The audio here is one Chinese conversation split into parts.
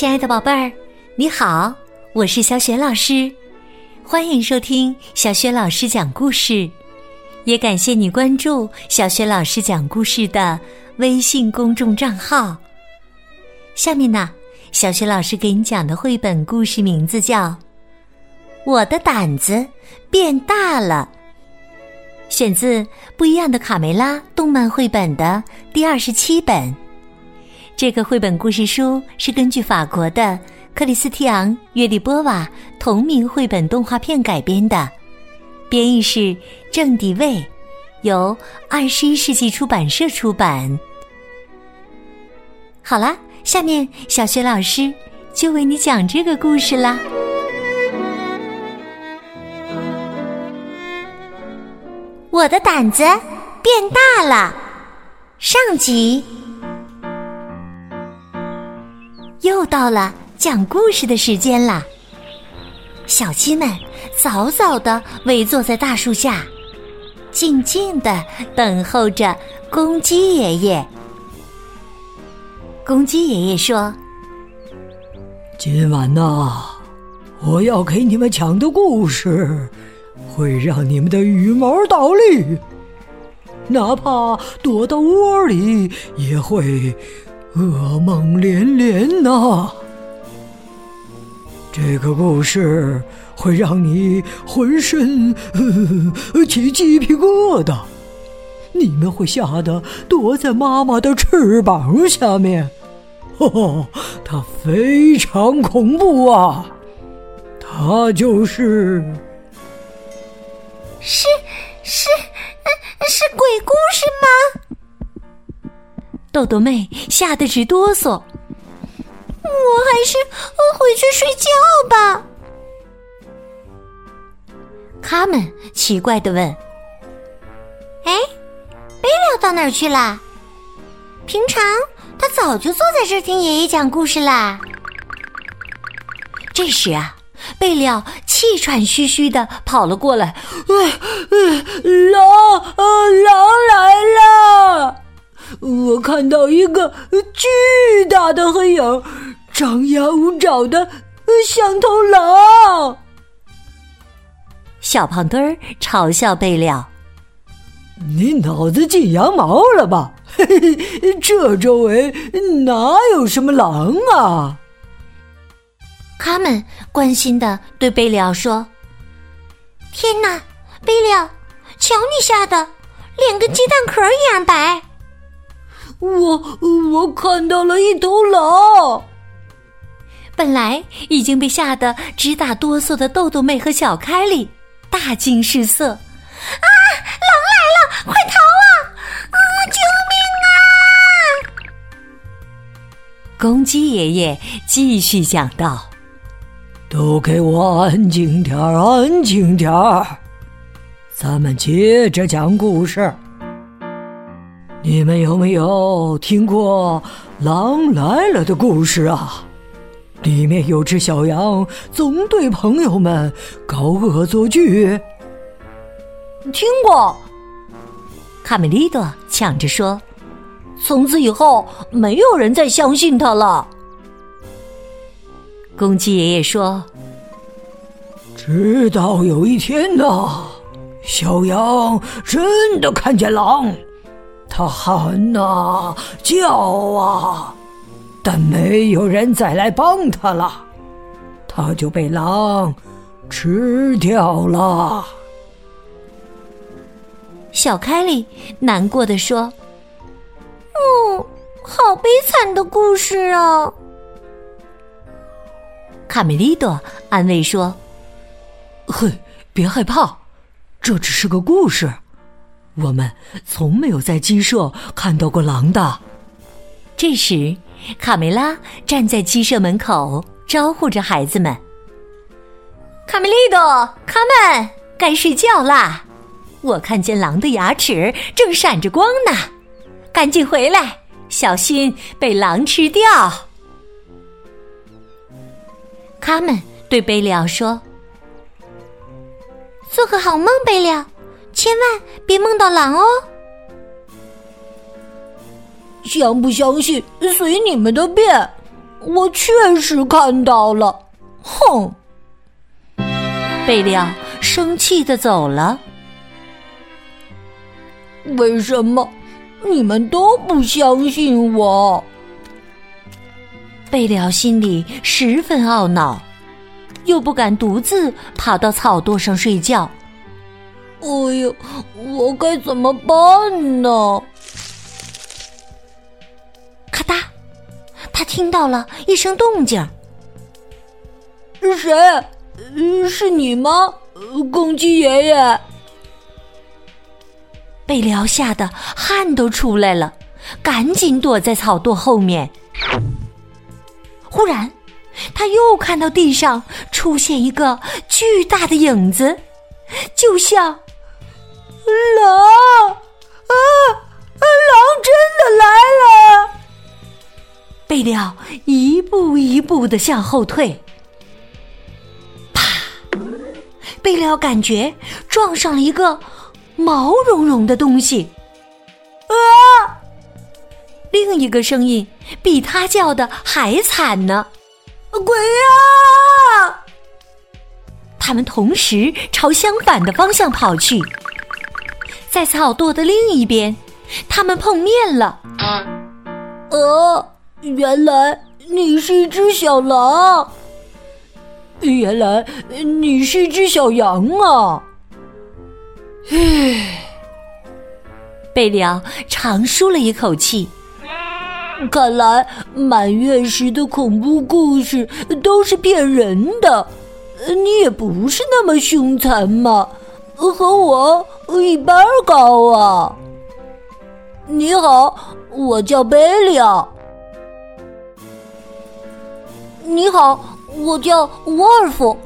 亲爱的宝贝儿，你好，我是小雪老师，欢迎收听小雪老师讲故事，也感谢你关注小雪老师讲故事的微信公众账号。下面呢，小雪老师给你讲的绘本故事名字叫《我的胆子变大了》，选自《不一样的卡梅拉》动漫绘本的第二十七本。这个绘本故事书是根据法国的克里斯蒂昂·约利波瓦同名绘本动画片改编的，编译是郑迪卫，由二十一世纪出版社出版。好啦，下面小学老师就为你讲这个故事啦。我的胆子变大了，上集。又到了讲故事的时间了！小鸡们早早的围坐在大树下，静静的等候着公鸡爷爷。公鸡爷爷说：“今晚呐，我要给你们讲的故事，会让你们的羽毛倒立，哪怕躲到窝里也会。”噩梦连连呐！这个故事会让你浑身起鸡皮疙瘩，你们会吓得躲在妈妈的翅膀下面。哦，它非常恐怖啊！它就是是是是鬼故事吗？豆豆妹吓得直哆嗦，我还是回去睡觉吧。他们奇怪的问：“哎，贝利到哪儿去了？平常他早就坐在这儿听爷爷讲故事啦。”这时啊，贝利气喘吁吁的跑了过来：“狼，狼来了！”我看到一个巨大的黑影，张牙舞爪的，像头狼。小胖墩儿嘲笑贝了：“你脑子进羊毛了吧？嘿嘿，这周围哪有什么狼啊？”他们关心的对贝了说：“天哪，贝了，瞧你吓的脸跟鸡蛋壳一样白。”我我看到了一头狼。本来已经被吓得直打哆嗦的豆豆妹和小凯莉大惊失色。啊！狼来了，快逃啊！啊！救命啊！公鸡爷爷继续讲道：“都给我安静点儿，安静点儿，咱们接着讲故事。”你们有没有听过《狼来了》的故事啊？里面有只小羊总对朋友们搞恶作剧。听过，卡梅利多抢着说：“从此以后，没有人再相信他了。”公鸡爷爷说：“直到有一天呢，小羊真的看见狼。”他喊呐，叫啊，但没有人再来帮他了，他就被狼吃掉了。小凯莉难过的说：“哦，好悲惨的故事啊！”卡梅利多安慰说：“嘿，别害怕，这只是个故事。”我们从没有在鸡舍看到过狼的。这时，卡梅拉站在鸡舍门口，招呼着孩子们：“卡梅利多，卡门，该睡觉啦！我看见狼的牙齿正闪着光呢，赶紧回来，小心被狼吃掉。”卡门对贝利奥说：“做个好梦，贝利奥。”千万别梦到狼哦！相不相信随你们的便。我确实看到了。哼！贝利奥生气的走了。为什么你们都不相信我？贝利奥心里十分懊恼，又不敢独自跑到草垛上睡觉。哎呀，我该怎么办呢？咔嗒，他听到了一声动静。是谁？是你吗，公鸡爷爷？贝利奥吓得汗都出来了，赶紧躲在草垛后面。忽然，他又看到地上出现一个巨大的影子，就像狼啊！狼真的来了！贝利奥一步一步的向后退。啪贝利奥感觉撞上了一个毛茸茸的东西，啊！另一个声音比他叫的还惨呢！鬼呀！他们同时朝相反的方向跑去，在草垛的另一边，他们碰面了。呃，原来你是一只小狼。原来你是一只小羊啊！唉，贝利奥长舒了一口气。看来满月时的恐怖故事都是骗人的，你也不是那么凶残嘛，和我一般高啊！你好，我叫贝利亚。你好。我叫沃尔夫，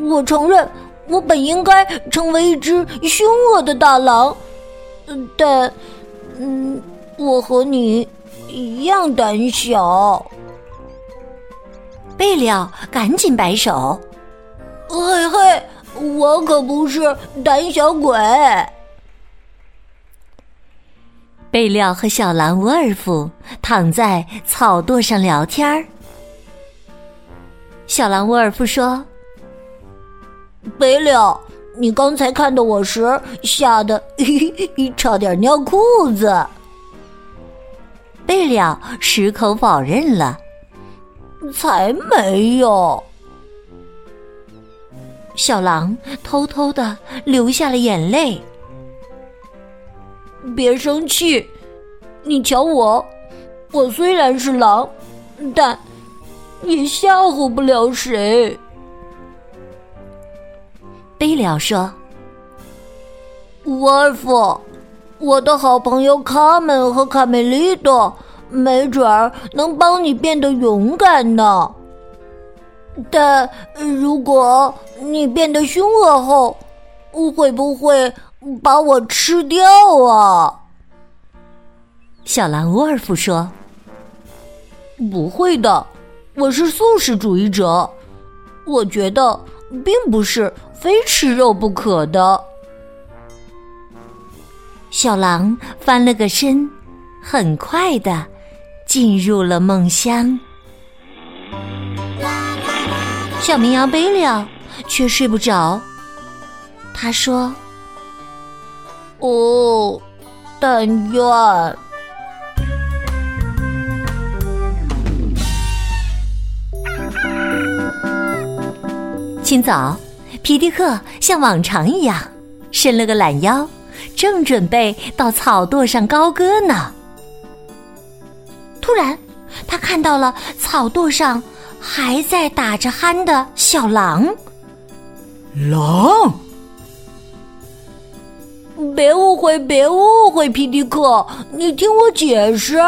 我承认我本应该成为一只凶恶的大狼，但，嗯，我和你一样胆小。贝利奥赶紧摆手：“嘿嘿，我可不是胆小鬼。”贝利奥和小狼沃尔夫躺在草垛上聊天儿。小狼沃尔夫说：“贝利奥，你刚才看到我时，吓得 差点尿裤子。”贝利奥矢口否认了：“才没有。”小狼偷偷的流下了眼泪。别生气，你瞧我，我虽然是狼，但……也吓唬不了谁。悲了说：“沃尔夫，我的好朋友卡门和卡梅利多，没准儿能帮你变得勇敢呢。但如果你变得凶恶后，会不会把我吃掉啊？”小狼沃尔夫说：“不会的。”我是素食主义者，我觉得并不是非吃肉不可的。小狼翻了个身，很快的进入了梦乡。小绵羊贝利奥却睡不着，他说：“哦，但愿。”清早，皮迪克像往常一样伸了个懒腰，正准备到草垛上高歌呢。突然，他看到了草垛上还在打着鼾的小狼。狼！别误会，别误会，皮迪克，你听我解释。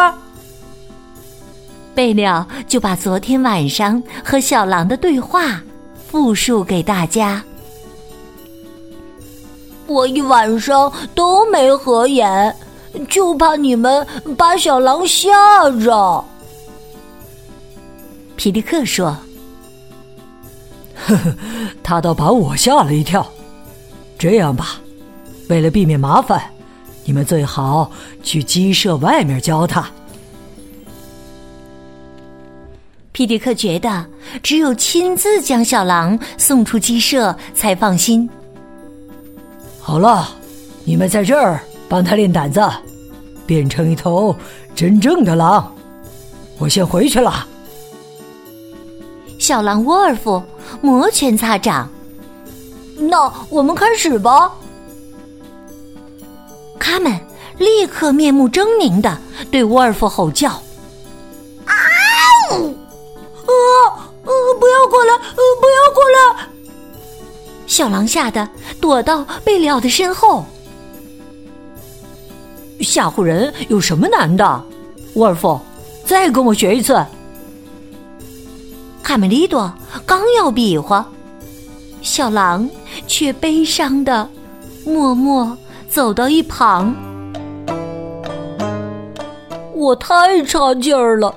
贝鸟就把昨天晚上和小狼的对话。复述给大家。我一晚上都没合眼，就怕你们把小狼吓着。皮迪克说：“呵呵，他倒把我吓了一跳。这样吧，为了避免麻烦，你们最好去鸡舍外面教他。”皮迪克觉得只有亲自将小狼送出鸡舍才放心。好了，你们在这儿帮他练胆子，变成一头真正的狼。我先回去了。小狼沃尔夫摩拳擦掌。那我们开始吧。他们立刻面目狰狞的对沃尔夫吼叫：“啊！啊！呃，不要过来！呃，不要过来！”小狼吓得躲到贝里奥的身后。吓唬人有什么难的？沃尔夫，再跟我学一次。卡梅利多刚要比划，小狼却悲伤的默默走到一旁。我太差劲儿了，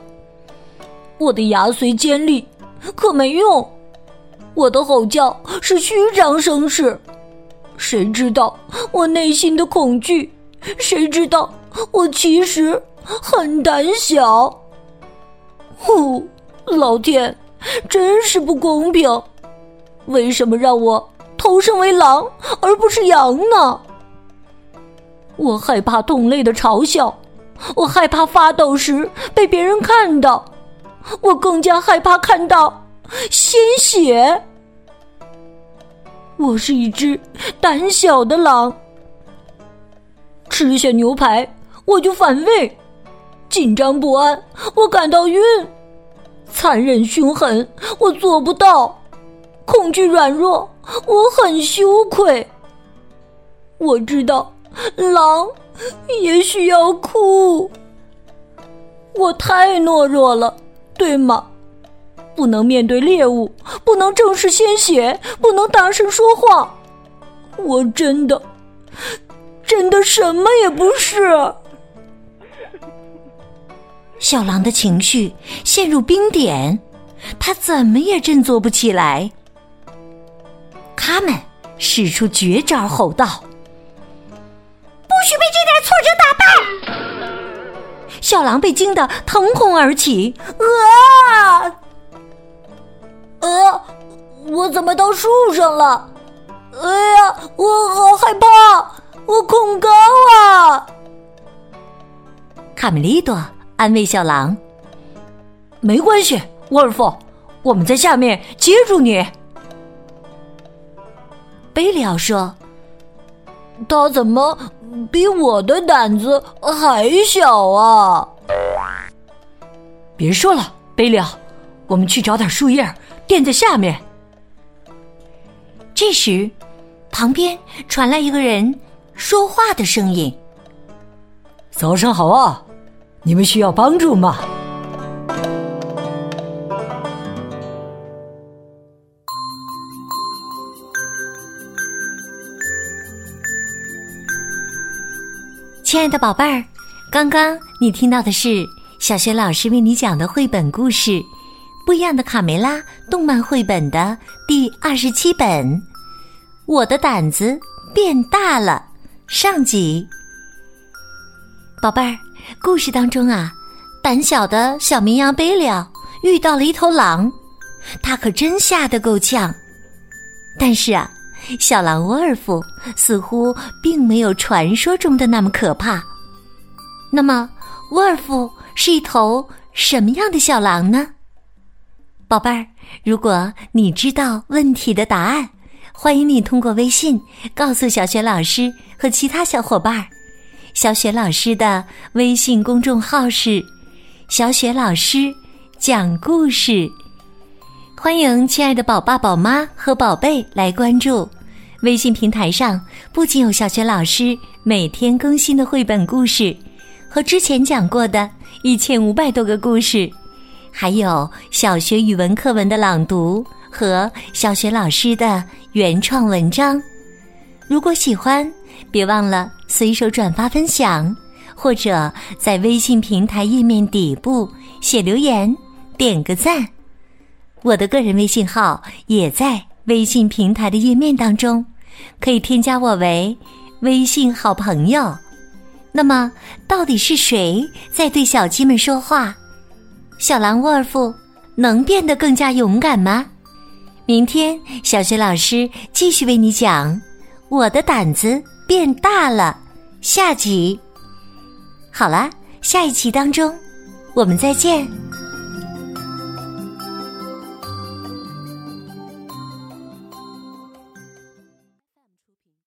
我的牙髓尖利，可没用。我的吼叫是虚张声势，谁知道我内心的恐惧？谁知道我其实很胆小？呼，老天，真是不公平！为什么让我投生为狼而不是羊呢？我害怕同类的嘲笑，我害怕发抖时被别人看到，我更加害怕看到。鲜血！我是一只胆小的狼，吃下牛排我就反胃，紧张不安我感到晕，残忍凶狠我做不到，恐惧软弱我很羞愧。我知道狼也需要哭，我太懦弱了，对吗？不能面对猎物，不能正视鲜血，不能大声说话。我真的，真的什么也不是。小狼的情绪陷入冰点，他怎么也振作不起来。他们使出绝招，吼道：“不许被这点挫折打败！”小狼被惊得腾空而起，啊！呃，我怎么到树上了？哎呀，我好害怕，我恐高啊！卡梅利多安慰小狼：“没关系，沃尔夫，我们在下面接住你。”贝里奥说：“他怎么比我的胆子还小啊？”别说了，贝里奥，我们去找点树叶。垫在下面。这时，旁边传来一个人说话的声音：“早上好啊，你们需要帮助吗？”亲爱的宝贝儿，刚刚你听到的是小学老师为你讲的绘本故事。不一样的卡梅拉动漫绘本的第二十七本，我的胆子变大了。上集，宝贝儿，故事当中啊，胆小的小绵羊贝利奥遇到了一头狼，他可真吓得够呛。但是啊，小狼沃尔夫似乎并没有传说中的那么可怕。那么，沃尔夫是一头什么样的小狼呢？宝贝儿，如果你知道问题的答案，欢迎你通过微信告诉小雪老师和其他小伙伴儿。小雪老师的微信公众号是“小雪老师讲故事”，欢迎亲爱的宝爸宝妈和宝贝来关注。微信平台上不仅有小雪老师每天更新的绘本故事，和之前讲过的一千五百多个故事。还有小学语文课文的朗读和小学老师的原创文章。如果喜欢，别忘了随手转发分享，或者在微信平台页面底部写留言，点个赞。我的个人微信号也在微信平台的页面当中，可以添加我为微信好朋友。那么，到底是谁在对小鸡们说话？小狼沃尔夫能变得更加勇敢吗？明天小学老师继续为你讲《我的胆子变大了》下集。好了，下一期当中，我们再见。